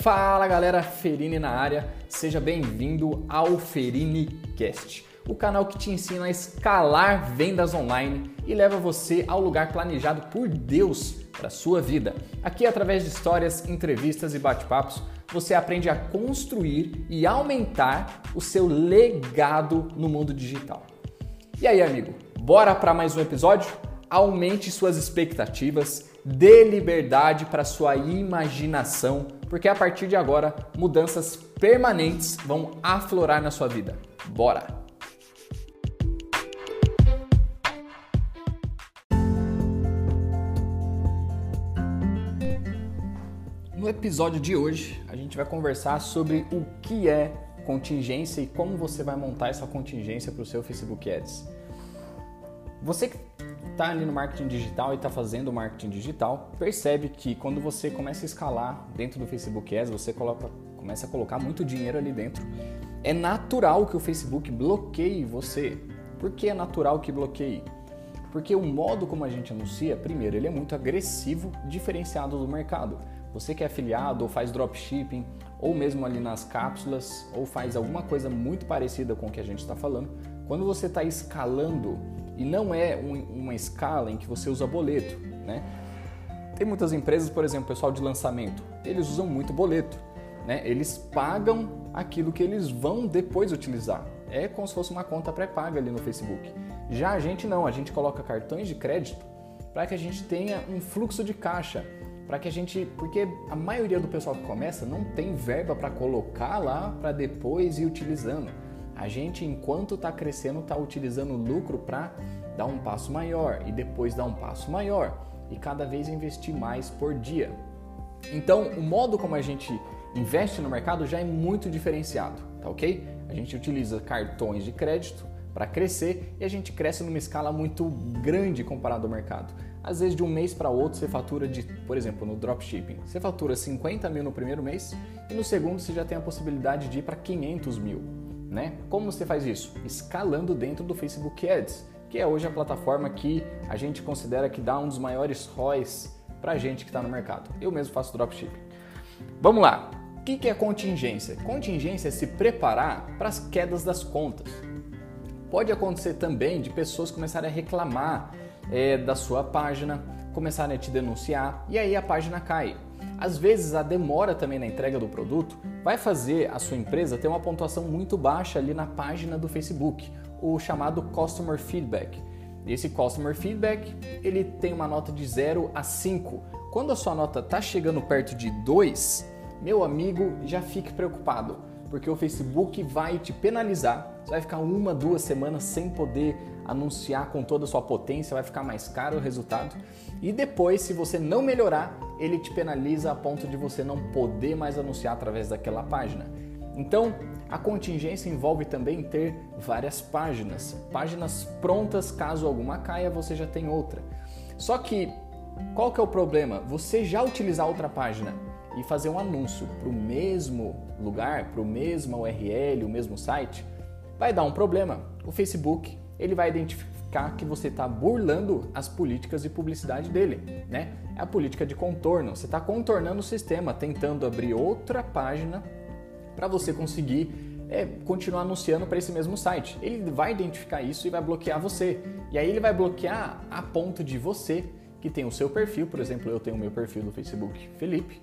Fala galera, Ferini na área, seja bem-vindo ao Ferini Cast, o canal que te ensina a escalar vendas online e leva você ao lugar planejado por Deus para sua vida. Aqui, através de histórias, entrevistas e bate-papos, você aprende a construir e aumentar o seu legado no mundo digital. E aí, amigo, bora para mais um episódio? Aumente suas expectativas, dê liberdade para sua imaginação, porque a partir de agora mudanças permanentes vão aflorar na sua vida. Bora! No episódio de hoje, a gente vai conversar sobre o que é contingência e como você vai montar essa contingência para o seu Facebook Ads. Você está ali no marketing digital e está fazendo marketing digital, percebe que quando você começa a escalar dentro do Facebook Ads, você coloca, começa a colocar muito dinheiro ali dentro. É natural que o Facebook bloqueie você. Por que é natural que bloqueie? Porque o modo como a gente anuncia, primeiro, ele é muito agressivo, diferenciado do mercado. Você que é afiliado ou faz dropshipping, ou mesmo ali nas cápsulas, ou faz alguma coisa muito parecida com o que a gente está falando, quando você está escalando e não é um, uma escala em que você usa boleto, né? Tem muitas empresas, por exemplo, pessoal de lançamento, eles usam muito boleto, né? Eles pagam aquilo que eles vão depois utilizar. É como se fosse uma conta pré-paga ali no Facebook. Já a gente não, a gente coloca cartões de crédito para que a gente tenha um fluxo de caixa, para que a gente, porque a maioria do pessoal que começa não tem verba para colocar lá para depois ir utilizando. A gente, enquanto está crescendo, está utilizando o lucro para dar um passo maior e depois dar um passo maior e cada vez investir mais por dia. Então, o modo como a gente investe no mercado já é muito diferenciado, tá ok? A gente utiliza cartões de crédito para crescer e a gente cresce numa escala muito grande comparado ao mercado. Às vezes, de um mês para outro, você fatura de, por exemplo, no dropshipping, você fatura 50 mil no primeiro mês e no segundo você já tem a possibilidade de ir para 500 mil né? Como você faz isso? Escalando dentro do Facebook Ads, que é hoje a plataforma que a gente considera que dá um dos maiores ROIs para gente que está no mercado. Eu mesmo faço dropshipping. Vamos lá. O que é contingência? Contingência é se preparar para as quedas das contas. Pode acontecer também de pessoas começarem a reclamar é, da sua página, começarem a te denunciar e aí a página cai. Às vezes a demora também na entrega do produto vai fazer a sua empresa ter uma pontuação muito baixa ali na página do Facebook, o chamado Customer Feedback. Esse Customer Feedback ele tem uma nota de 0 a 5. Quando a sua nota está chegando perto de 2, meu amigo, já fique preocupado, porque o Facebook vai te penalizar. Você vai ficar uma, duas semanas sem poder anunciar com toda a sua potência, vai ficar mais caro o resultado. E depois, se você não melhorar, ele te penaliza a ponto de você não poder mais anunciar através daquela página. Então, a contingência envolve também ter várias páginas, páginas prontas caso alguma caia, você já tem outra. Só que qual que é o problema? Você já utilizar outra página e fazer um anúncio para o mesmo lugar, para o mesmo URL, o mesmo site, vai dar um problema. O Facebook ele vai identificar que você está burlando as políticas de publicidade dele, né? É a política de contorno. Você está contornando o sistema, tentando abrir outra página para você conseguir é, continuar anunciando para esse mesmo site. Ele vai identificar isso e vai bloquear você. E aí ele vai bloquear a ponto de você que tem o seu perfil, por exemplo, eu tenho o meu perfil no Facebook, Felipe,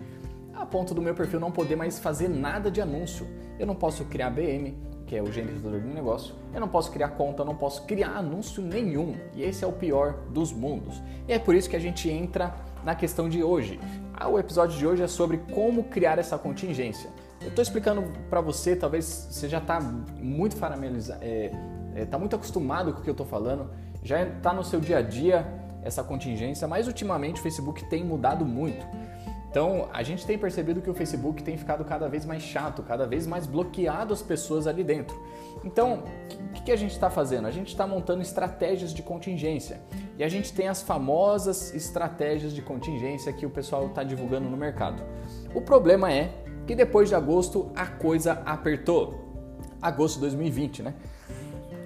a ponto do meu perfil não poder mais fazer nada de anúncio. Eu não posso criar BM, que é o gerenciador do negócio, eu não posso criar conta, eu não posso criar anúncio nenhum. E esse é o pior dos mundos. E é por isso que a gente entra na questão de hoje. Ah, o episódio de hoje é sobre como criar essa contingência. Eu estou explicando para você, talvez você já está muito familiarizado, é, é, tá muito acostumado com o que eu estou falando, já está no seu dia a dia essa contingência, mas ultimamente o Facebook tem mudado muito. Então, a gente tem percebido que o Facebook tem ficado cada vez mais chato, cada vez mais bloqueado as pessoas ali dentro. Então, o que, que, a gente está fazendo? A gente está montando estratégias de contingência. E a gente tem as famosas estratégias de contingência que o pessoal está divulgando no mercado. O problema é que depois de agosto a coisa apertou. Agosto de 2020, né?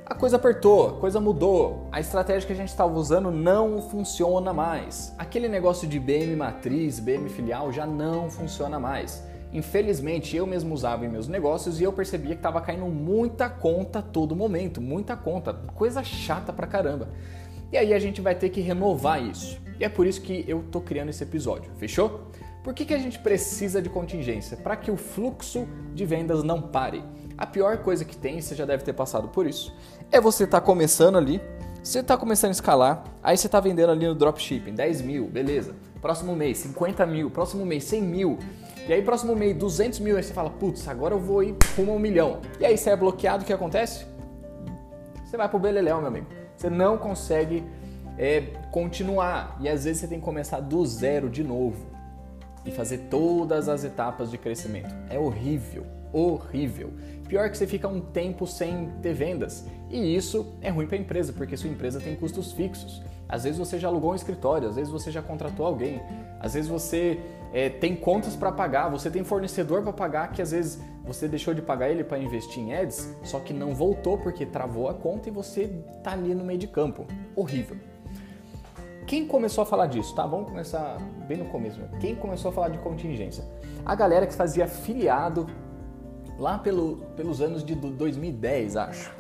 A coisa apertou, a coisa mudou, a estratégia que a gente estava usando não funciona mais. Aquele negócio de BM matriz, BM filial já não funciona mais. Infelizmente, eu mesmo usava em meus negócios e eu percebia que estava caindo muita conta a todo momento, muita conta, coisa chata pra caramba. E aí a gente vai ter que renovar isso. E é por isso que eu tô criando esse episódio, fechou? Por que, que a gente precisa de contingência? Para que o fluxo de vendas não pare. A pior coisa que tem, você já deve ter passado por isso, é você estar tá começando ali, você está começando a escalar, aí você está vendendo ali no dropshipping 10 mil, beleza. Próximo mês 50 mil, próximo mês 100 mil, e aí próximo mês 200 mil, aí você fala, putz, agora eu vou ir rumo a um milhão. E aí você é bloqueado, o que acontece? Você vai pro beleléu, meu amigo. Você não consegue é, continuar. E às vezes você tem que começar do zero de novo e fazer todas as etapas de crescimento. É horrível, horrível. Pior que você fica um tempo sem ter vendas. E isso é ruim para a empresa, porque sua empresa tem custos fixos. Às vezes você já alugou um escritório, às vezes você já contratou alguém, às vezes você é, tem contas para pagar, você tem fornecedor para pagar que às vezes você deixou de pagar ele para investir em ads, só que não voltou porque travou a conta e você tá ali no meio de campo. Horrível. Quem começou a falar disso? Tá, vamos começar bem no começo. Quem começou a falar de contingência? A galera que fazia afiliado lá pelo, pelos anos de 2010, acho.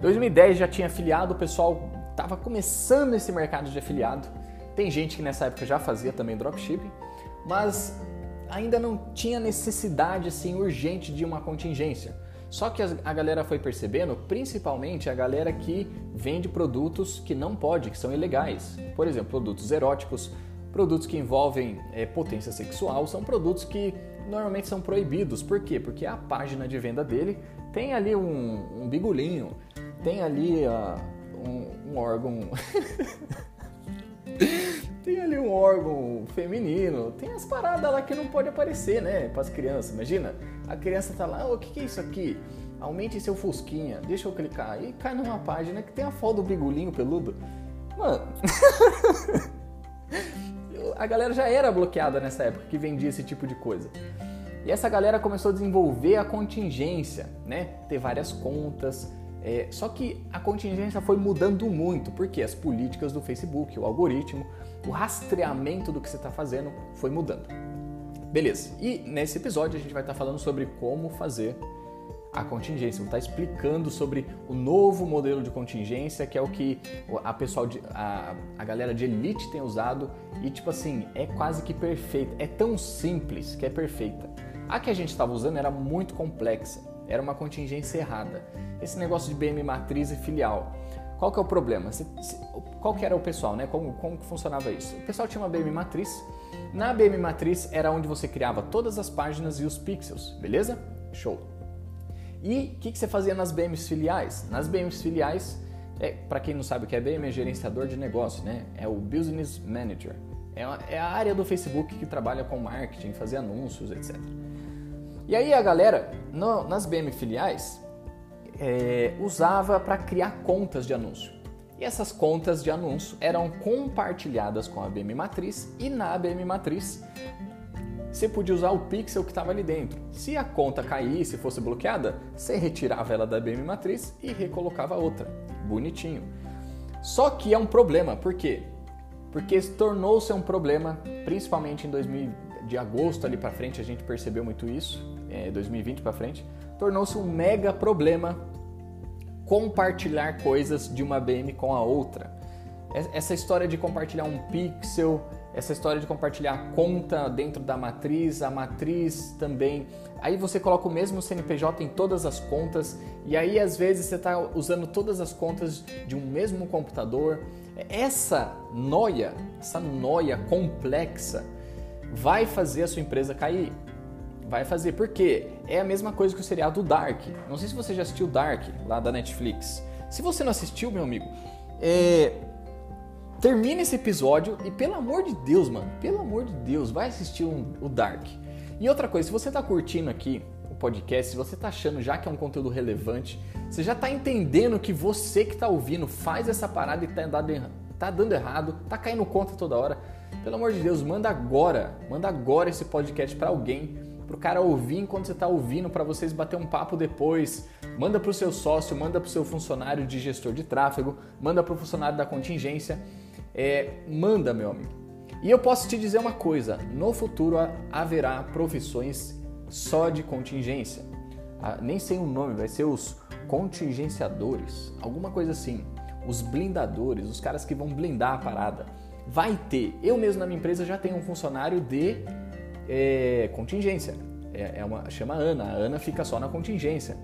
2010 já tinha afiliado, o pessoal estava começando esse mercado de afiliado. Tem gente que nessa época já fazia também dropshipping, mas ainda não tinha necessidade assim urgente de uma contingência. Só que a galera foi percebendo, principalmente a galera que vende produtos que não pode, que são ilegais. Por exemplo, produtos eróticos, produtos que envolvem é, potência sexual, são produtos que normalmente são proibidos. Por quê? Porque a página de venda dele tem ali um, um bigulinho, tem ali uh, um, um órgão. tem ali um órgão feminino, tem as paradas lá que não pode aparecer, né, para as crianças. Imagina, a criança tá lá, oh, o que, que é isso aqui? Aumente seu fusquinha, deixa eu clicar. E cai numa página que tem a foto do bigulinho peludo. Mano. a galera já era bloqueada nessa época que vendia esse tipo de coisa. E essa galera começou a desenvolver a contingência, né? Ter várias contas, é, só que a contingência foi mudando muito, porque as políticas do Facebook, o algoritmo, o rastreamento do que você está fazendo foi mudando. Beleza, e nesse episódio a gente vai estar tá falando sobre como fazer a contingência, vou estar tá explicando sobre o novo modelo de contingência, que é o que a pessoal, de, a, a galera de elite tem usado e tipo assim, é quase que perfeita, é tão simples que é perfeita. A que a gente estava usando era muito complexa, era uma contingência errada. Esse negócio de BM matriz e filial. Qual que é o problema? Qual que era o pessoal, né? Como, como que funcionava isso? O pessoal tinha uma BM matriz. Na BM matriz era onde você criava todas as páginas e os pixels, beleza? Show. E o que, que você fazia nas BMs filiais? Nas BMs filiais, é, para quem não sabe o que é BM, é gerenciador de negócio, né? É o Business Manager. É, é a área do Facebook que trabalha com marketing, fazer anúncios, etc. E aí a galera, no, nas BM filiais, é, usava para criar contas de anúncio. E essas contas de anúncio eram compartilhadas com a BM Matriz e na BM Matriz você podia usar o pixel que estava ali dentro. Se a conta caísse, fosse bloqueada, você retirava ela da BM Matriz e recolocava outra. Bonitinho. Só que é um problema, por quê? Porque tornou-se um problema, principalmente em 2000, de agosto ali para frente a gente percebeu muito isso, é, 2020 para frente, tornou-se um mega problema compartilhar coisas de uma BM com a outra. Essa história de compartilhar um pixel, essa história de compartilhar conta dentro da matriz, a matriz também. Aí você coloca o mesmo CNPJ em todas as contas e aí às vezes você está usando todas as contas de um mesmo computador. Essa noia, essa noia complexa vai fazer a sua empresa cair. Vai fazer, porque é a mesma coisa que o seriado Dark. Não sei se você já assistiu Dark, lá da Netflix. Se você não assistiu, meu amigo, é... termine esse episódio e pelo amor de Deus, mano, pelo amor de Deus, vai assistir um, o Dark. E outra coisa, se você está curtindo aqui o podcast, se você está achando já que é um conteúdo relevante, você já está entendendo que você que está ouvindo faz essa parada e está dando, tá dando errado, tá caindo conta toda hora, pelo amor de Deus, manda agora, manda agora esse podcast para alguém, para o cara ouvir enquanto você está ouvindo, para vocês bater um papo depois. Manda para o seu sócio, manda para o seu funcionário de gestor de tráfego, manda para o funcionário da contingência. É, manda, meu amigo. E eu posso te dizer uma coisa: no futuro haverá profissões só de contingência. Ah, nem sei o nome, vai ser os contingenciadores, alguma coisa assim. Os blindadores, os caras que vão blindar a parada. Vai ter. Eu mesmo na minha empresa já tenho um funcionário de é, contingência. É, é uma, chama Ana. A Ana fica só na contingência.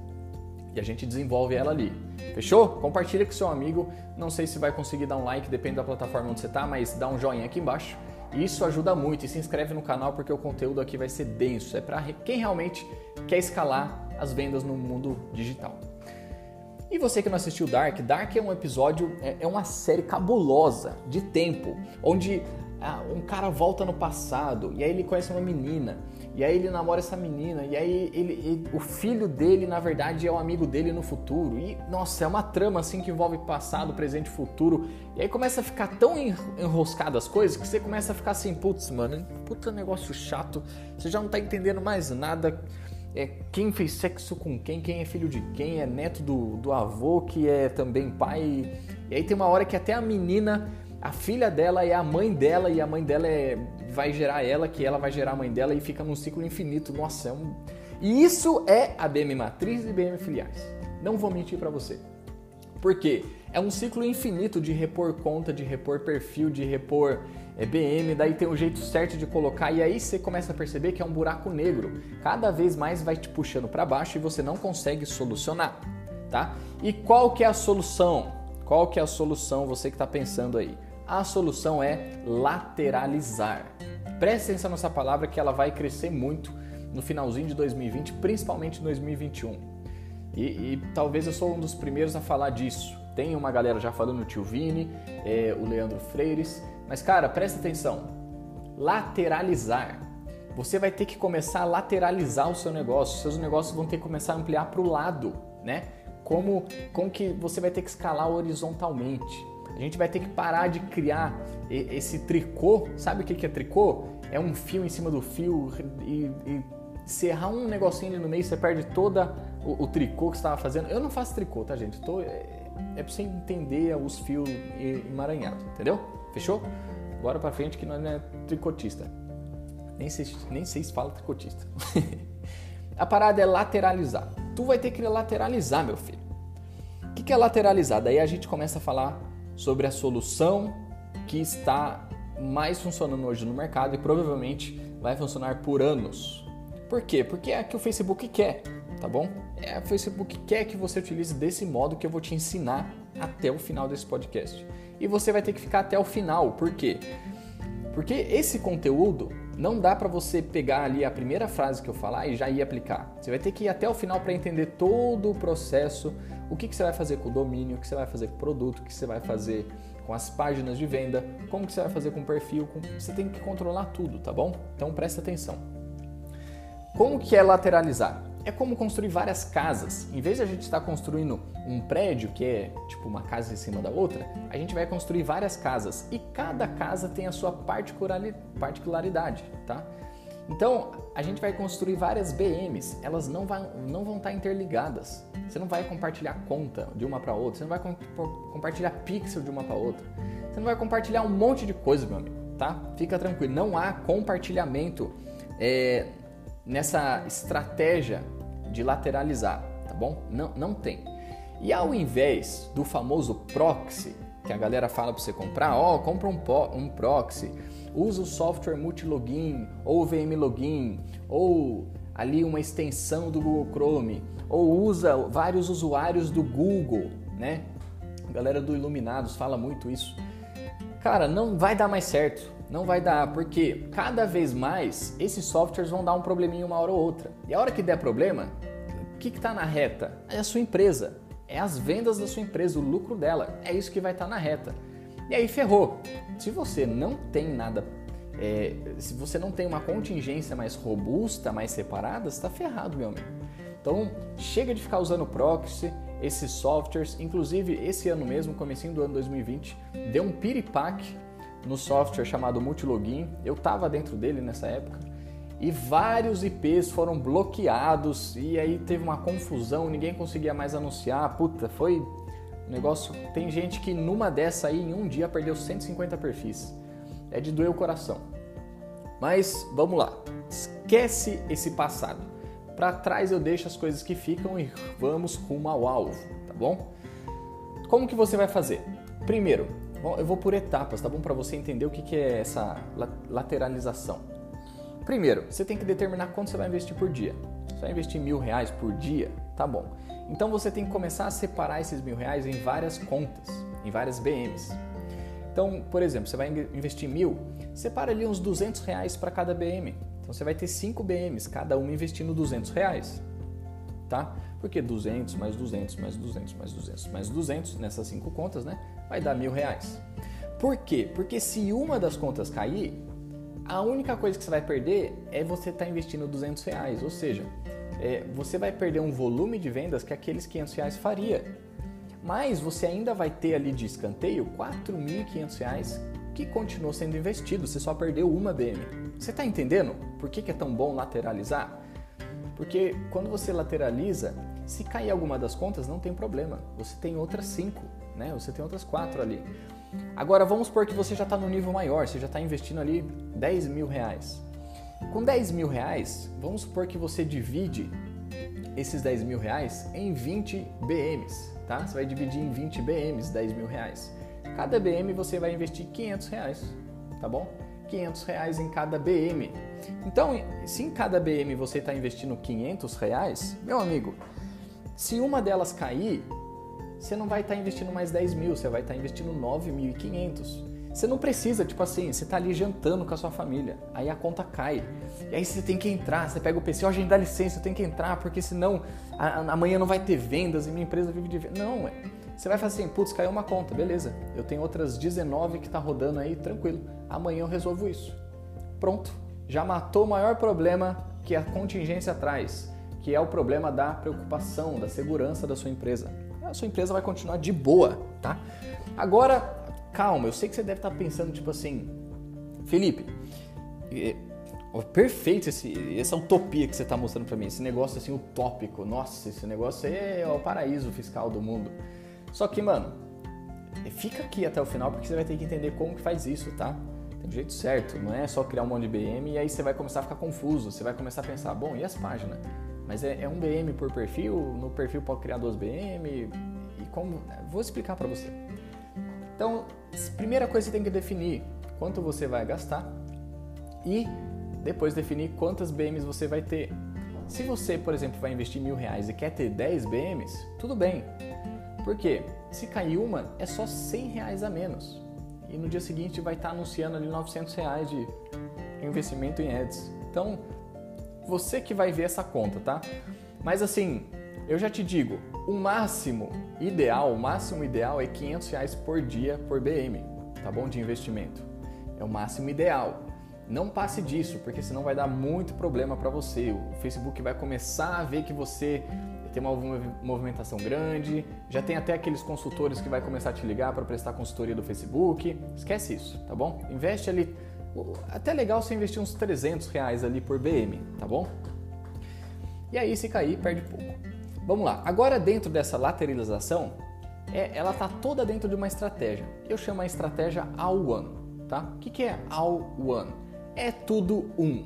E a gente desenvolve ela ali. Fechou? Compartilha com seu amigo. Não sei se vai conseguir dar um like, depende da plataforma onde você está, mas dá um joinha aqui embaixo. Isso ajuda muito e se inscreve no canal porque o conteúdo aqui vai ser denso. É para quem realmente quer escalar as vendas no mundo digital. E você que não assistiu Dark, Dark é um episódio, é, é uma série cabulosa de tempo, onde ah, um cara volta no passado e aí ele conhece uma menina e aí ele namora essa menina e aí ele, ele, o filho dele na verdade é o amigo dele no futuro. E nossa é uma trama assim que envolve passado, presente, e futuro. E aí começa a ficar tão enroscado as coisas que você começa a ficar assim putz mano, puta negócio chato, você já não tá entendendo mais nada. É, quem fez sexo com quem, quem é filho de quem, é neto do, do avô que é também pai. E aí tem uma hora que até a menina, a filha dela é a mãe dela e a mãe dela é, vai gerar ela, que ela vai gerar a mãe dela e fica num ciclo infinito. Nossa, é um... E isso é a BM matriz e BM filiais. Não vou mentir para você. Por quê? É um ciclo infinito de repor conta, de repor perfil, de repor é BM, daí tem o jeito certo de colocar e aí você começa a perceber que é um buraco negro. Cada vez mais vai te puxando para baixo e você não consegue solucionar, tá? E qual que é a solução? Qual que é a solução você que está pensando aí? A solução é lateralizar. Preste atenção nessa palavra que ela vai crescer muito no finalzinho de 2020, principalmente em 2021. E, e talvez eu sou um dos primeiros a falar disso. Tem uma galera já falando, o tio Vini, é, o Leandro Freires, mas, cara, presta atenção. Lateralizar. Você vai ter que começar a lateralizar o seu negócio. Seus negócios vão ter que começar a ampliar para o lado, né? Como, como que você vai ter que escalar horizontalmente. A gente vai ter que parar de criar esse tricô. Sabe o que é tricô? É um fio em cima do fio e, e um negocinho ali no meio, você perde toda o, o tricô que estava fazendo. Eu não faço tricô, tá, gente? Tô, é, é pra você entender os fios emaranhados, entendeu? Fechou? Bora pra frente que nós não é tricotista. Nem sei, nem sei se fala tricotista. a parada é lateralizar. Tu vai ter que lateralizar, meu filho. O que é lateralizar? Daí a gente começa a falar sobre a solução que está mais funcionando hoje no mercado e provavelmente vai funcionar por anos. Por quê? Porque é a que o Facebook quer, tá bom? É o Facebook quer que você utilize desse modo que eu vou te ensinar até o final desse podcast e você vai ter que ficar até o final. Por quê? Porque esse conteúdo não dá para você pegar ali a primeira frase que eu falar e já ir aplicar. Você vai ter que ir até o final para entender todo o processo, o que, que você vai fazer com o domínio, o que você vai fazer com o produto, o que você vai fazer com as páginas de venda, como que você vai fazer com o perfil, com... você tem que controlar tudo, tá bom? Então presta atenção. Como que é lateralizar? É como construir várias casas. Em vez de a gente estar construindo um prédio, que é tipo uma casa em cima da outra, a gente vai construir várias casas e cada casa tem a sua particularidade, tá? Então, a gente vai construir várias BMs, elas não, não vão estar interligadas. Você não vai compartilhar conta de uma para outra, você não vai compartilhar pixel de uma para outra. Você não vai compartilhar um monte de coisa, meu amigo, tá? Fica tranquilo, não há compartilhamento é, nessa estratégia de lateralizar, tá bom? Não, não tem. E ao invés do famoso proxy, que a galera fala para você comprar, ó, oh, compra um, um proxy, usa o software multilogin ou VM login ou ali uma extensão do Google Chrome ou usa vários usuários do Google, né? A galera do Iluminados fala muito isso. Cara, não vai dar mais certo. Não vai dar, porque cada vez mais esses softwares vão dar um probleminha uma hora ou outra. E a hora que der problema, o que está na reta? É a sua empresa. É as vendas da sua empresa, o lucro dela. É isso que vai estar tá na reta. E aí ferrou. Se você não tem nada, é, se você não tem uma contingência mais robusta, mais separada, está ferrado, meu amigo. Então chega de ficar usando proxy, esses softwares. Inclusive esse ano mesmo, comecinho do ano 2020, deu um piripaque no software chamado Multilogin. Eu estava dentro dele nessa época e vários IPs foram bloqueados e aí teve uma confusão, ninguém conseguia mais anunciar. Puta, foi um negócio. Tem gente que numa dessa aí em um dia perdeu 150 perfis. É de doer o coração. Mas vamos lá. Esquece esse passado. Para trás eu deixo as coisas que ficam e vamos rumo ao alvo, tá bom? Como que você vai fazer? Primeiro, eu vou por etapas, tá bom? Para você entender o que é essa lateralização. Primeiro, você tem que determinar quanto você vai investir por dia. Você vai investir mil reais por dia? Tá bom. Então você tem que começar a separar esses mil reais em várias contas, em várias BMs. Então, por exemplo, você vai investir mil, separa ali uns 200 reais para cada BM. Então você vai ter 5 BMs, cada uma investindo 200 reais. Tá? Porque 200 mais 200 mais 200 mais 200 mais 200 nessas cinco contas, né? Vai dar mil reais. Por quê? Porque se uma das contas cair, a única coisa que você vai perder é você estar tá investindo 200 reais. Ou seja, é, você vai perder um volume de vendas que aqueles 500 reais faria mas você ainda vai ter ali de escanteio R$ 4.500 que continuou sendo investido, você só perdeu uma BM. Você está entendendo por que, que é tão bom lateralizar? Porque quando você lateraliza, se cair alguma das contas, não tem problema. Você tem outras cinco, né? Você tem outras quatro ali. Agora vamos supor que você já está no nível maior, você já está investindo ali 10 mil reais. Com 10 mil reais, vamos supor que você divide esses 10 mil reais em 20 BMs tá? Você vai dividir em 20 BMs, 10 mil reais. Cada BM você vai investir 500 reais, tá bom? 500 reais em cada BM. Então, se em cada BM você está investindo 500 reais, meu amigo, se uma delas cair, você não vai estar tá investindo mais 10 mil, você vai estar tá investindo 9.500. Você não precisa, tipo assim, você está ali jantando com a sua família, aí a conta cai. E aí você tem que entrar, você pega o PC, ó, oh, gente, dá licença, eu tenho que entrar, porque senão amanhã não vai ter vendas e minha empresa vive de vendas. Não. Você vai fazer assim, putz, caiu uma conta, beleza. Eu tenho outras 19 que está rodando aí, tranquilo. Amanhã eu resolvo isso. Pronto. Já matou o maior problema que a contingência traz, que é o problema da preocupação, da segurança da sua empresa. A sua empresa vai continuar de boa, tá? Agora, calma, eu sei que você deve estar tá pensando, tipo assim, Felipe, perfeito esse, essa utopia que você está mostrando para mim, esse negócio assim utópico. Nossa, esse negócio é o paraíso fiscal do mundo. Só que, mano, fica aqui até o final porque você vai ter que entender como que faz isso, tá? Tem jeito certo, não é só criar um monte de BM e aí você vai começar a ficar confuso, você vai começar a pensar, bom, e as páginas? Mas é, é um BM por perfil, no perfil pode criar duas BM e como... Vou explicar para você. Então, primeira coisa você tem que definir quanto você vai gastar e depois definir quantas BMs você vai ter. Se você, por exemplo, vai investir mil reais e quer ter 10 BMs, tudo bem. Por quê? Se cair uma, é só 100 reais a menos. E no dia seguinte vai estar anunciando ali 900 reais de investimento em ads. Então, você que vai ver essa conta, tá? Mas assim, eu já te digo, o máximo ideal, o máximo ideal é 500 reais por dia por BM, tá bom? De investimento. É o máximo ideal. Não passe disso, porque senão vai dar muito problema para você. O Facebook vai começar a ver que você tem uma movimentação grande, já tem até aqueles consultores que vai começar a te ligar para prestar consultoria do Facebook. Esquece isso, tá bom? Investe ali. Até legal você investir uns 300 reais ali por BM, tá bom? E aí, se cair, perde pouco. Vamos lá. Agora, dentro dessa lateralização, é, ela tá toda dentro de uma estratégia. Eu chamo a estratégia All One, tá? O que, que é All One? é tudo um.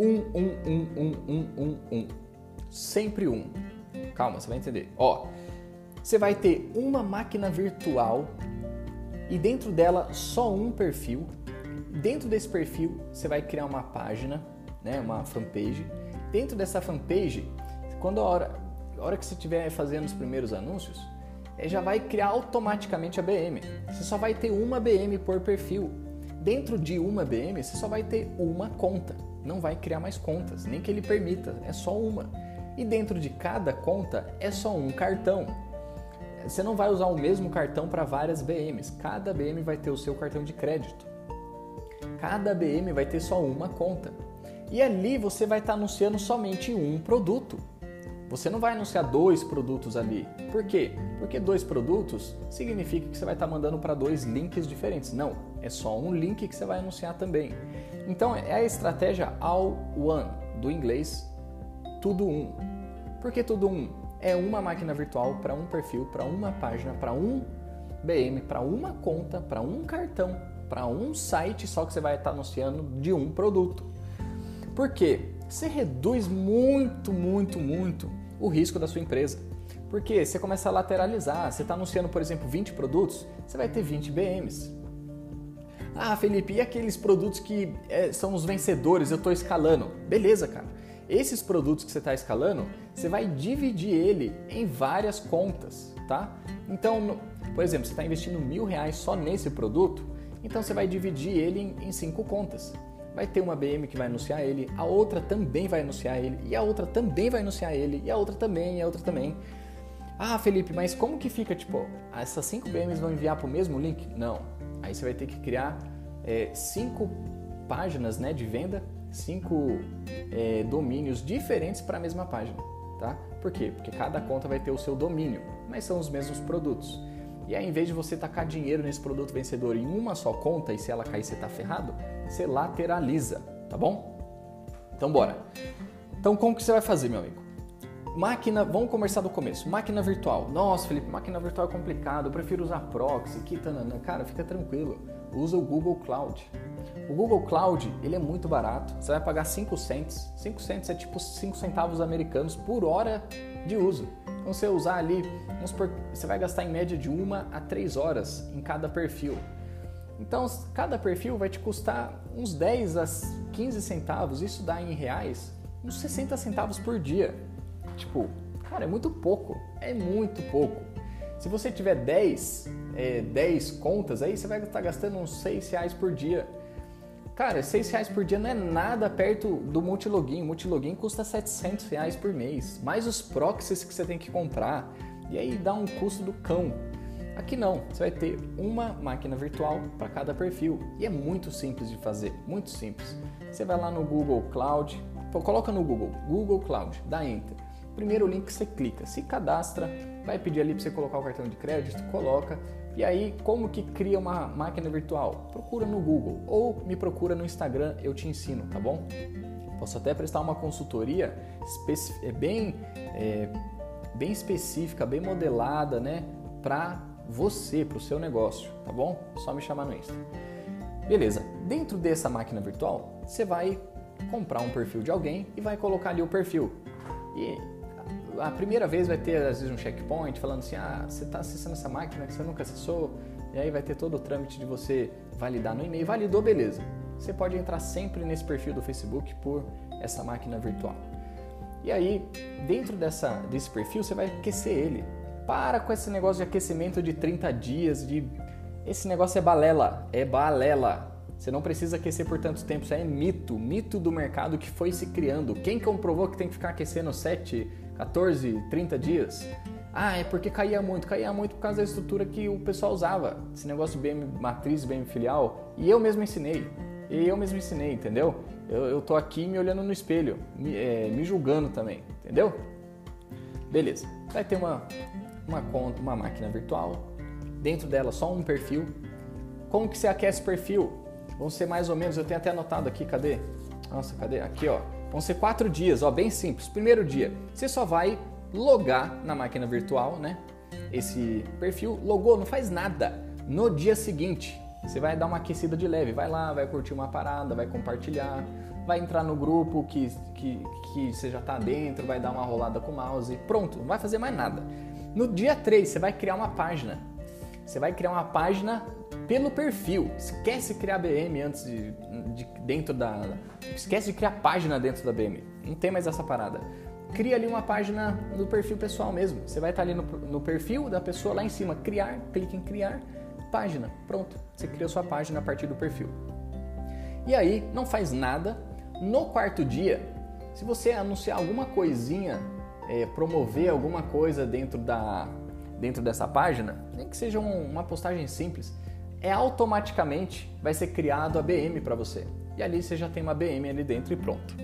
Um, um, um, um, um, um, um. Sempre um. Calma, você vai entender. Ó, você vai ter uma máquina virtual e dentro dela só um perfil. Dentro desse perfil, você vai criar uma página, né, uma fanpage. Dentro dessa fanpage, quando a hora, a hora que você estiver fazendo os primeiros anúncios, é, já vai criar automaticamente a BM. Você só vai ter uma BM por perfil. Dentro de uma BM, você só vai ter uma conta, não vai criar mais contas, nem que ele permita, é só uma. E dentro de cada conta é só um cartão. Você não vai usar o mesmo cartão para várias BMs, cada BM vai ter o seu cartão de crédito. Cada BM vai ter só uma conta. E ali você vai estar tá anunciando somente um produto. Você não vai anunciar dois produtos ali. Por quê? Porque dois produtos significa que você vai estar mandando para dois links diferentes. Não, é só um link que você vai anunciar também. Então é a estratégia All One, do inglês tudo um. Por que tudo um? É uma máquina virtual para um perfil, para uma página, para um BM, para uma conta, para um cartão, para um site só que você vai estar anunciando de um produto. Por quê? você reduz muito, muito, muito o risco da sua empresa. Porque você começa a lateralizar, você está anunciando, por exemplo, 20 produtos, você vai ter 20 BMs. Ah, Felipe, e aqueles produtos que é, são os vencedores, eu estou escalando? Beleza, cara. Esses produtos que você está escalando, você vai dividir ele em várias contas, tá? Então, por exemplo, você está investindo mil reais só nesse produto, então você vai dividir ele em, cinco contas. Vai ter uma BM que vai anunciar ele, a outra também vai anunciar ele, e a outra também vai anunciar ele, e a outra também, e a outra também. Ah, Felipe, mas como que fica, tipo, essas cinco BMs vão enviar para o mesmo link? Não. Aí você vai ter que criar é, cinco páginas né, de venda, cinco é, domínios diferentes para a mesma página, tá? Por quê? Porque cada conta vai ter o seu domínio, mas são os mesmos produtos. E aí, em vez de você tacar dinheiro nesse produto vencedor em uma só conta e se ela cair você está ferrado, você lateraliza, tá bom? Então, bora. Então, como que você vai fazer, meu amigo? Máquina, vamos conversar do começo. Máquina virtual. Nossa, Felipe, máquina virtual é complicado. Eu prefiro usar proxy, kitanana. Cara, fica tranquilo. Usa o Google Cloud. O Google Cloud, ele é muito barato. Você vai pagar 5 cents. 5 cents é tipo 5 centavos americanos por hora de uso. Então, você usar ali, você vai gastar em média de 1 a 3 horas em cada perfil. Então, cada perfil vai te custar uns 10 a 15 centavos. Isso dá em reais uns 60 centavos por dia. Tipo, cara, é muito pouco. É muito pouco. Se você tiver 10, é, 10 contas, aí você vai estar gastando uns 6 reais por dia. Cara, 6 reais por dia não é nada perto do multilogin. O multilogin custa 700 reais por mês, mais os proxies que você tem que comprar. E aí dá um custo do cão. Aqui não, você vai ter uma máquina virtual para cada perfil e é muito simples de fazer, muito simples. Você vai lá no Google Cloud, coloca no Google, Google Cloud, dá Enter primeiro link que você clica, se cadastra, vai pedir ali para você colocar o cartão de crédito, coloca. E aí, como que cria uma máquina virtual? Procura no Google ou me procura no Instagram, eu te ensino, tá bom? Posso até prestar uma consultoria é bem, é, bem específica, bem modelada, né, para você, para o seu negócio, tá bom? Só me chamar no Insta. Beleza. Dentro dessa máquina virtual, você vai comprar um perfil de alguém e vai colocar ali o perfil. E a primeira vez vai ter, às vezes, um checkpoint falando assim: ah, você está acessando essa máquina que você nunca acessou, e aí vai ter todo o trâmite de você validar no e-mail. Validou, beleza. Você pode entrar sempre nesse perfil do Facebook por essa máquina virtual. E aí, dentro dessa, desse perfil, você vai aquecer ele. Para com esse negócio de aquecimento de 30 dias, de. Esse negócio é balela, é balela. Você não precisa aquecer por tanto tempo, isso é mito, mito do mercado que foi se criando. Quem comprovou que tem que ficar aquecendo 7, 14, 30 dias. Ah, é porque caía muito. Caía muito por causa da estrutura que o pessoal usava. Esse negócio de BM matriz, BM filial. E eu mesmo ensinei. E eu mesmo ensinei, entendeu? Eu, eu tô aqui me olhando no espelho, me, é, me julgando também, entendeu? Beleza. Vai ter uma, uma conta, uma máquina virtual. Dentro dela só um perfil. Como que você aquece perfil? Vão ser mais ou menos, eu tenho até anotado aqui, cadê? Nossa, cadê? Aqui, ó. Vão ser quatro dias, ó, bem simples. Primeiro dia, você só vai logar na máquina virtual, né? Esse perfil, logou, não faz nada. No dia seguinte, você vai dar uma aquecida de leve, vai lá, vai curtir uma parada, vai compartilhar, vai entrar no grupo que, que, que você já está dentro, vai dar uma rolada com o mouse, pronto, não vai fazer mais nada. No dia 3, você vai criar uma página. Você vai criar uma página pelo perfil. Esquece de criar BM antes de, de, dentro da. Esquece de criar página dentro da BM. Não tem mais essa parada. Cria ali uma página do perfil pessoal mesmo. Você vai estar ali no, no perfil da pessoa lá em cima, criar, clique em criar, página. Pronto. Você criou sua página a partir do perfil. E aí, não faz nada. No quarto dia, se você anunciar alguma coisinha, é, promover alguma coisa dentro da, dentro dessa página, nem que seja um, uma postagem simples, é automaticamente vai ser criado a BM para você. E ali você já tem uma BM ali dentro e pronto.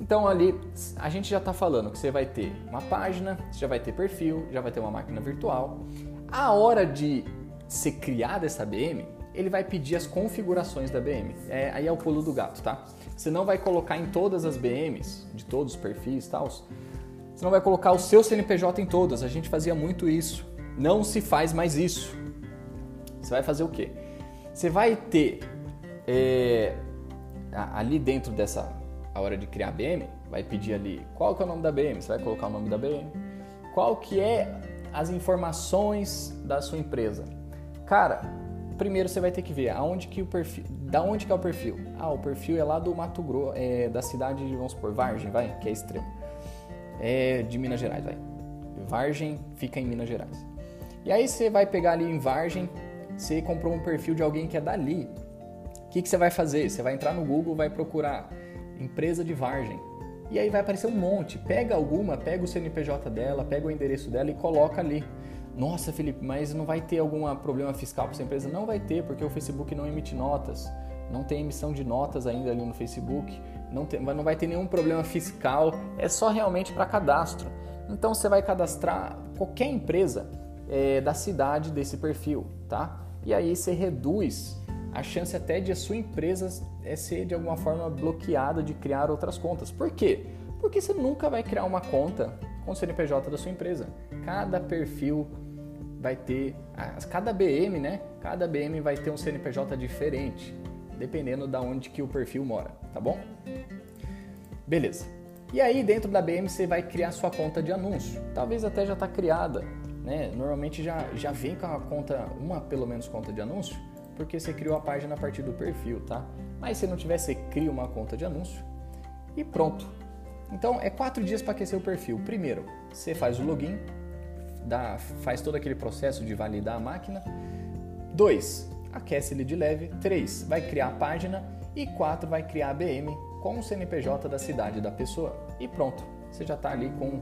Então ali a gente já está falando que você vai ter uma página, já vai ter perfil, já vai ter uma máquina virtual. A hora de ser criada essa BM, ele vai pedir as configurações da BM. É, aí é o pulo do gato, tá? Você não vai colocar em todas as BMs, de todos os perfis e tal, você não vai colocar o seu CNPJ em todas. A gente fazia muito isso. Não se faz mais isso. Você vai fazer o quê? Você vai ter é, ali dentro dessa a hora de criar a BM, vai pedir ali qual que é o nome da BM, você vai colocar o nome da BM, qual que é as informações da sua empresa. Cara, primeiro você vai ter que ver aonde que o perfil, da onde que é o perfil. Ah, o perfil é lá do Mato Grosso, é, da cidade de, vamos supor, Vargem, vai, que é extremo. É de Minas Gerais, vai. Vargem fica em Minas Gerais. E aí você vai pegar ali em Vargem, você comprou um perfil de alguém que é dali. O que, que você vai fazer? Você vai entrar no Google, vai procurar empresa de Vargem. E aí vai aparecer um monte. Pega alguma, pega o CNPJ dela, pega o endereço dela e coloca ali. Nossa, Felipe, mas não vai ter algum problema fiscal para essa empresa? Não vai ter, porque o Facebook não emite notas. Não tem emissão de notas ainda ali no Facebook. Não, tem, não vai ter nenhum problema fiscal. É só realmente para cadastro. Então você vai cadastrar qualquer empresa é, da cidade desse perfil, tá? E aí você reduz a chance até de a sua empresa é ser de alguma forma bloqueada de criar outras contas. Por quê? Porque você nunca vai criar uma conta com o CNPJ da sua empresa. Cada perfil vai ter, cada BM, né? Cada BM vai ter um CNPJ diferente, dependendo da onde que o perfil mora, tá bom? Beleza. E aí dentro da BM você vai criar sua conta de anúncio. Talvez até já está criada, né? Normalmente já, já vem com a conta, uma pelo menos conta de anúncio porque você criou a página a partir do perfil, tá? Mas se não tiver, você cria uma conta de anúncio e pronto. Então é quatro dias para aquecer o perfil. Primeiro, você faz o login, dá, faz todo aquele processo de validar a máquina. Dois, aquece ele de leve. Três, vai criar a página. E quatro, vai criar a BM com o CNPJ da cidade da pessoa. E pronto, você já está ali com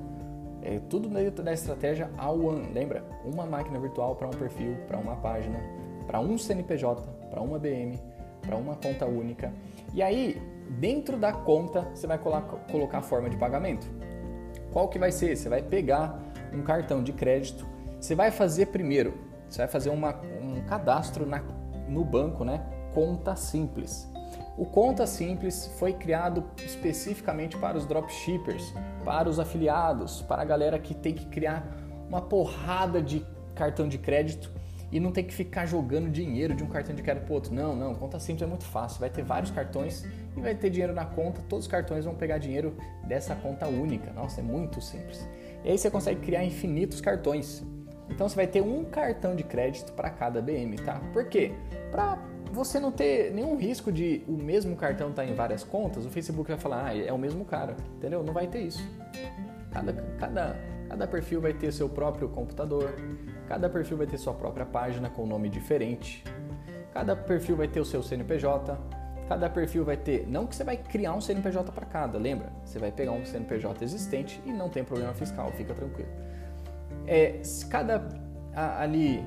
é, tudo dentro da estratégia all-one. Lembra? Uma máquina virtual para um perfil, para uma página, para um CNPJ, para uma BM, para uma conta única. E aí, dentro da conta, você vai colocar a forma de pagamento. Qual que vai ser? Você vai pegar um cartão de crédito, você vai fazer primeiro, você vai fazer uma, um cadastro na, no banco, né? Conta simples. O Conta Simples foi criado especificamente para os dropshippers, para os afiliados, para a galera que tem que criar uma porrada de cartão de crédito e não tem que ficar jogando dinheiro de um cartão de crédito para outro. Não, não, conta simples é muito fácil. Vai ter vários cartões e vai ter dinheiro na conta. Todos os cartões vão pegar dinheiro dessa conta única. Nossa, é muito simples. E aí você consegue criar infinitos cartões. Então você vai ter um cartão de crédito para cada BM, tá? Por quê? Para você não ter nenhum risco de o mesmo cartão estar tá em várias contas, o Facebook vai falar, ah, é o mesmo cara, entendeu? Não vai ter isso. Cada, cada, cada perfil vai ter seu próprio computador, Cada perfil vai ter sua própria página com nome diferente. Cada perfil vai ter o seu CNPJ. Cada perfil vai ter, não que você vai criar um CNPJ para cada, lembra? Você vai pegar um CNPJ existente e não tem problema fiscal, fica tranquilo. É, cada ali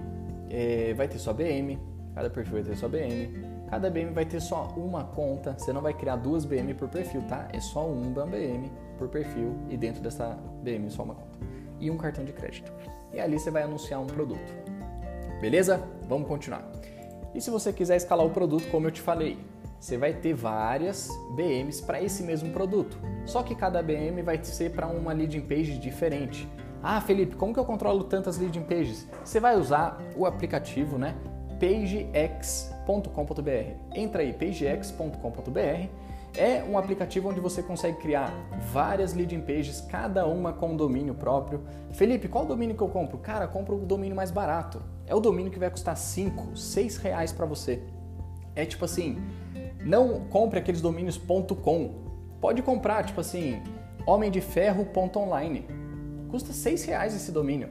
é, vai ter sua BM, cada perfil vai ter sua BM, cada BM vai ter só uma conta, você não vai criar duas BM por perfil, tá? É só uma BM por perfil e dentro dessa BM só uma conta. E um cartão de crédito e ali você vai anunciar um produto. Beleza? Vamos continuar. E se você quiser escalar o produto, como eu te falei, você vai ter várias BMs para esse mesmo produto. Só que cada BM vai ser para uma landing page diferente. Ah, Felipe, como que eu controlo tantas landing pages? Você vai usar o aplicativo, né? pagex.com.br. Entra aí pagex.com.br é um aplicativo onde você consegue criar várias landing pages, cada uma com um domínio próprio. Felipe, qual domínio que eu compro? Cara, compra o domínio mais barato. É o domínio que vai custar 5, 6 reais para você. É tipo assim, não compre aqueles domínios .com. Pode comprar, tipo assim, homemdeferro.online. Custa 6 reais esse domínio.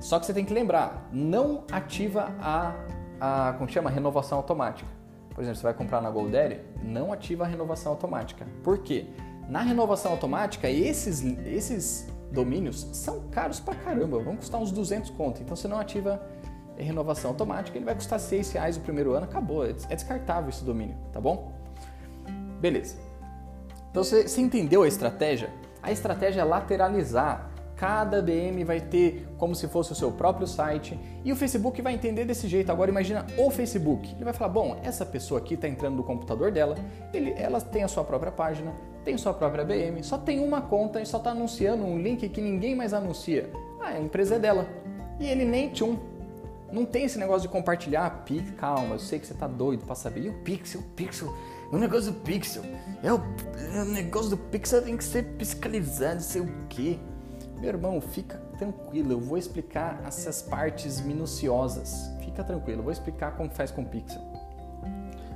Só que você tem que lembrar, não ativa a, a como chama? Renovação automática por exemplo, você vai comprar na GoDaddy, não ativa a renovação automática. Por quê? Na renovação automática, esses, esses domínios são caros pra caramba, vão custar uns 200 conto. Então você não ativa a renovação automática, ele vai custar 6 reais o primeiro ano, acabou. É, é descartável esse domínio, tá bom? Beleza. Então você, você entendeu a estratégia? A estratégia é lateralizar Cada BM vai ter como se fosse o seu próprio site e o Facebook vai entender desse jeito. Agora imagina o Facebook. Ele vai falar: bom, essa pessoa aqui está entrando no computador dela, ele, ela tem a sua própria página, tem sua própria BM, só tem uma conta e só está anunciando um link que ninguém mais anuncia. Ah, a empresa é dela. E ele nem tchum. Não tem esse negócio de compartilhar. Pix, calma, eu sei que você está doido para saber. E o Pixel? O Pixel o negócio do pixel, é o, é o negócio do pixel tem que ser fiscalizado, sei o quê. Meu irmão, fica tranquilo, eu vou explicar essas partes minuciosas. Fica tranquilo, eu vou explicar como faz com o pixel.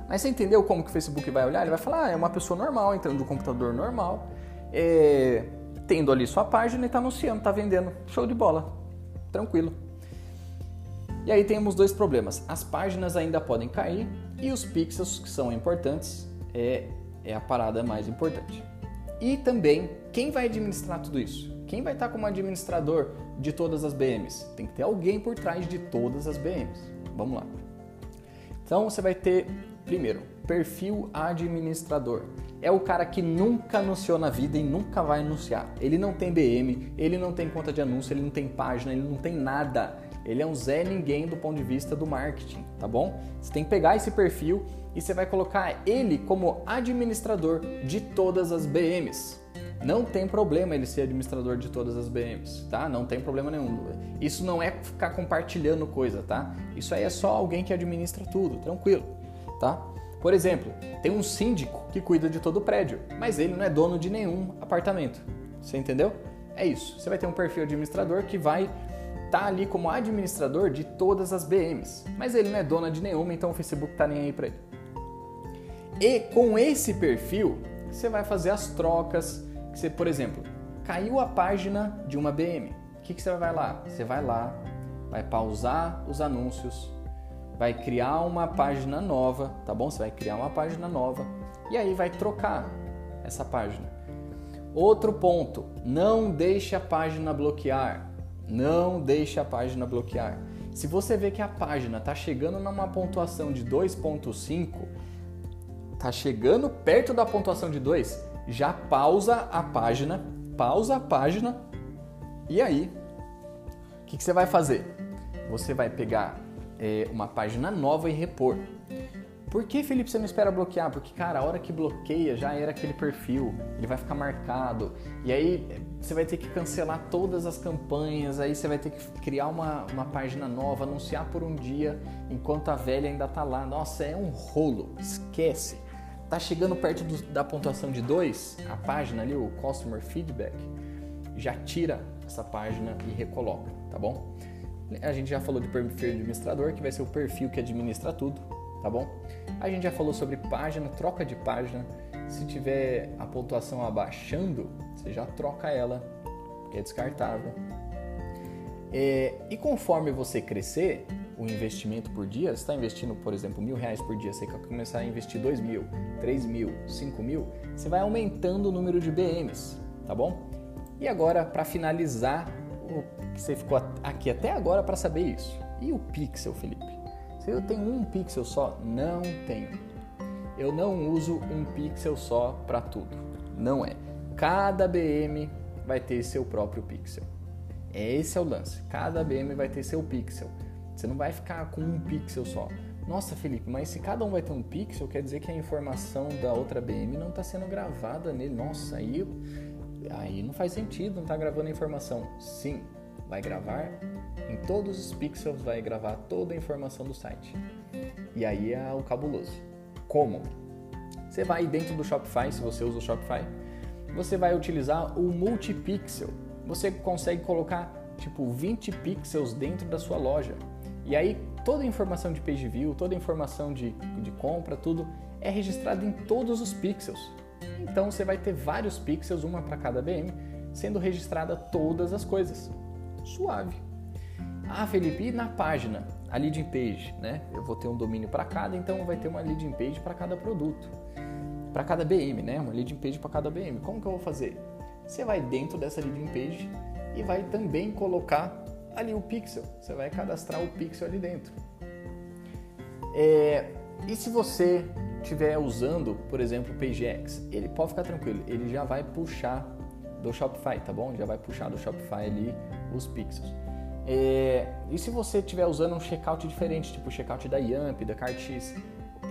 Mas você entendeu como que o Facebook vai olhar? Ele vai falar, ah, é uma pessoa normal, entrando no computador normal, é, tendo ali sua página e está anunciando, está vendendo. Show de bola. Tranquilo. E aí temos dois problemas. As páginas ainda podem cair e os pixels, que são importantes, é, é a parada mais importante. E também, quem vai administrar tudo isso? Quem vai estar como administrador de todas as BMs? Tem que ter alguém por trás de todas as BMs. Vamos lá. Então você vai ter, primeiro, perfil administrador. É o cara que nunca anunciou na vida e nunca vai anunciar. Ele não tem BM, ele não tem conta de anúncio, ele não tem página, ele não tem nada ele é um Zé Ninguém do ponto de vista do marketing, tá bom? Você tem que pegar esse perfil e você vai colocar ele como administrador de todas as BMs. Não tem problema ele ser administrador de todas as BMs, tá? Não tem problema nenhum. Isso não é ficar compartilhando coisa, tá? Isso aí é só alguém que administra tudo, tranquilo, tá? Por exemplo, tem um síndico que cuida de todo o prédio, mas ele não é dono de nenhum apartamento. Você entendeu? É isso. Você vai ter um perfil administrador que vai tá ali como administrador de todas as BMs, mas ele não é dona de nenhuma, então o Facebook tá nem aí para ele. E com esse perfil, você vai fazer as trocas. Você, por exemplo, caiu a página de uma BM. O que, que você vai lá? Você vai lá, vai pausar os anúncios, vai criar uma página nova, tá bom? Você vai criar uma página nova e aí vai trocar essa página. Outro ponto, não deixe a página bloquear. Não deixe a página bloquear. Se você vê que a página está chegando numa pontuação de 2.5, está chegando perto da pontuação de 2, já pausa a página, pausa a página e aí, o que, que, você vai fazer? Você vai pegar é, uma página nova e repor. Por que, Felipe, você não espera bloquear? Porque, cara, a hora que bloqueia já era aquele perfil, ele vai ficar marcado. E aí você vai ter que cancelar todas as campanhas, aí você vai ter que criar uma, uma página nova, anunciar por um dia, enquanto a velha ainda tá lá. Nossa, é um rolo, esquece. Tá chegando perto do, da pontuação de 2, a página ali, o Customer Feedback, já tira essa página e recoloca, tá bom? A gente já falou de perfil administrador, que vai ser o perfil que administra tudo tá bom? A gente já falou sobre página, troca de página. Se tiver a pontuação abaixando, você já troca ela, que é descartável. É, e conforme você crescer, o investimento por dia, está investindo, por exemplo, mil reais por dia, você quer começar a investir dois mil, três mil, cinco mil, você vai aumentando o número de BMs, tá bom? E agora, para finalizar, você ficou aqui até agora para saber isso. E o pixel, Felipe? Se eu tenho um pixel só, não tenho. Eu não uso um pixel só para tudo. Não é. Cada BM vai ter seu próprio pixel. Esse é o lance. Cada BM vai ter seu pixel. Você não vai ficar com um pixel só. Nossa, Felipe, mas se cada um vai ter um pixel, quer dizer que a informação da outra BM não está sendo gravada nele. Nossa, aí, aí não faz sentido, não está gravando a informação. Sim, vai gravar em todos os pixels, vai gravar toda a informação do site. E aí é o cabuloso. Como? Você vai dentro do Shopify, se você usa o Shopify, você vai utilizar o multipixel. Você consegue colocar tipo 20 pixels dentro da sua loja. E aí toda a informação de page view, toda a informação de, de compra, tudo é registrado em todos os pixels. Então você vai ter vários pixels, uma para cada BM, sendo registrada todas as coisas suave. Ah, Felipe, e na página, a leading page, né? Eu vou ter um domínio para cada, então vai ter uma leading page para cada produto, para cada BM, né? Uma leading page para cada BM. Como que eu vou fazer? Você vai dentro dessa leading page e vai também colocar ali o pixel. Você vai cadastrar o pixel ali dentro. É, e se você estiver usando, por exemplo, o PageX, ele pode ficar tranquilo, ele já vai puxar do Shopify, tá bom? Já vai puxar do Shopify ali os pixels. É, e se você estiver usando um checkout diferente, tipo o checkout da Yamp, da CartX,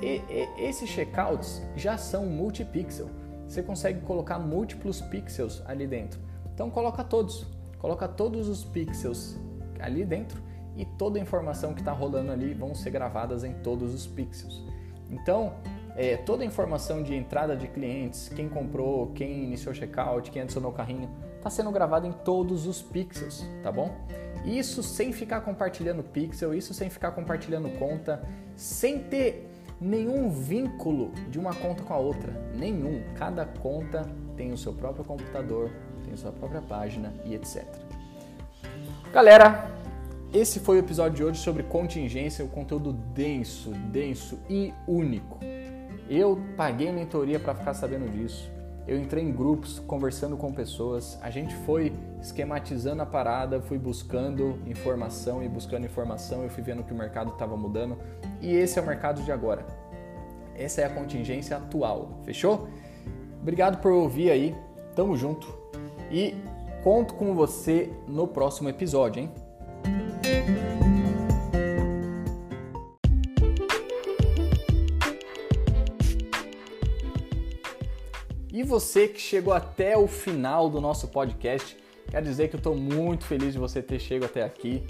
e, e, esses checkouts já são multipixel. Você consegue colocar múltiplos pixels ali dentro. Então coloca todos, coloca todos os pixels ali dentro e toda a informação que está rolando ali vão ser gravadas em todos os pixels. Então é, toda a informação de entrada de clientes, quem comprou, quem iniciou checkout, quem adicionou o carrinho, está sendo gravado em todos os pixels, tá bom? Isso sem ficar compartilhando pixel, isso sem ficar compartilhando conta, sem ter nenhum vínculo de uma conta com a outra, nenhum. Cada conta tem o seu próprio computador, tem a sua própria página e etc. Galera, esse foi o episódio de hoje sobre contingência, um conteúdo denso, denso e único. Eu paguei mentoria para ficar sabendo disso. Eu entrei em grupos, conversando com pessoas, a gente foi esquematizando a parada, fui buscando informação e buscando informação, eu fui vendo que o mercado estava mudando e esse é o mercado de agora. Essa é a contingência atual, fechou? Obrigado por ouvir aí, tamo junto e conto com você no próximo episódio, hein? Você que chegou até o final do nosso podcast, quero dizer que eu estou muito feliz de você ter chegado até aqui.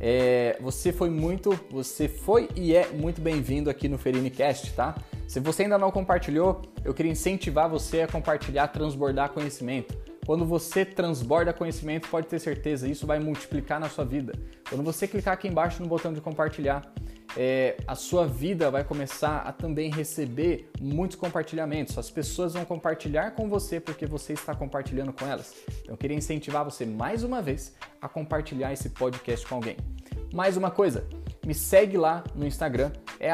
É, você foi muito, você foi e é muito bem-vindo aqui no Ferinecast, tá? Se você ainda não compartilhou, eu queria incentivar você a compartilhar, transbordar conhecimento. Quando você transborda conhecimento, pode ter certeza, isso vai multiplicar na sua vida. Quando você clicar aqui embaixo no botão de compartilhar, é, a sua vida vai começar a também receber muitos compartilhamentos. As pessoas vão compartilhar com você porque você está compartilhando com elas. Então, eu queria incentivar você mais uma vez a compartilhar esse podcast com alguém. Mais uma coisa, me segue lá no Instagram, é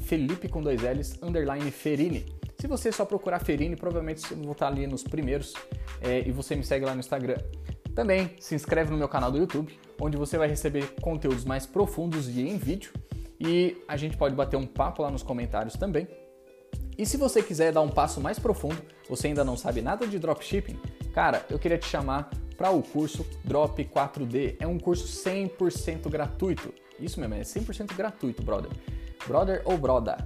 Felipe com dois L's, underline Ferini. Se você só procurar Ferini, provavelmente eu vou estar ali nos primeiros é, e você me segue lá no Instagram. Também se inscreve no meu canal do YouTube, onde você vai receber conteúdos mais profundos e em vídeo e a gente pode bater um papo lá nos comentários também. E se você quiser dar um passo mais profundo, você ainda não sabe nada de dropshipping, cara, eu queria te chamar para o curso Drop 4D. É um curso 100% gratuito. Isso mesmo, é 100% gratuito, brother. Brother ou broda?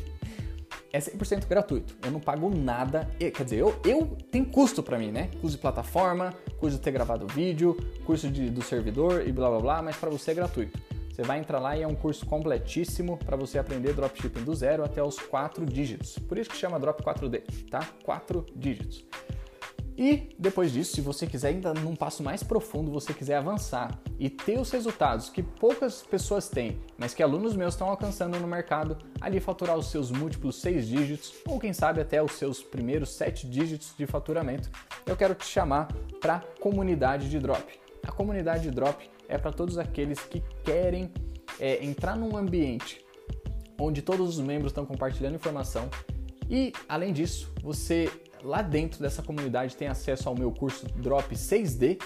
é 100% gratuito. Eu não pago nada. Quer dizer, eu, eu tem custo para mim, né? Custo de plataforma, custo de ter gravado vídeo, curso de, do servidor e blá blá blá, mas para você é gratuito. Você vai entrar lá e é um curso completíssimo para você aprender dropshipping do zero até os quatro dígitos. Por isso que chama Drop 4D, tá? Quatro dígitos. E depois disso, se você quiser ainda num passo mais profundo, você quiser avançar e ter os resultados que poucas pessoas têm, mas que alunos meus estão alcançando no mercado, ali faturar os seus múltiplos seis dígitos ou quem sabe até os seus primeiros sete dígitos de faturamento, eu quero te chamar para a comunidade de drop. A comunidade de drop é para todos aqueles que querem é, entrar num ambiente onde todos os membros estão compartilhando informação e, além disso, você lá dentro dessa comunidade tem acesso ao meu curso Drop 6D,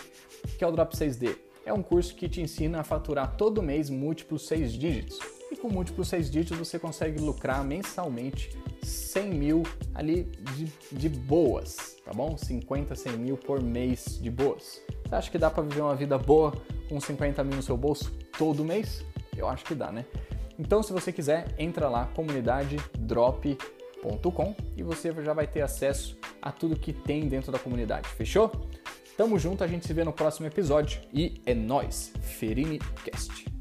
que é o Drop 6D. É um curso que te ensina a faturar todo mês múltiplos 6 dígitos. E com múltiplos 6 dígitos você consegue lucrar mensalmente 100 mil ali de, de boas, tá bom? 50, 100 mil por mês de boas. Você acha que dá para viver uma vida boa com 50 mil no seu bolso todo mês? Eu acho que dá, né? Então, se você quiser, entra lá, comunidade drop.com e você já vai ter acesso a tudo que tem dentro da comunidade. Fechou? Tamo junto, a gente se vê no próximo episódio e é nós, Ferini Cast.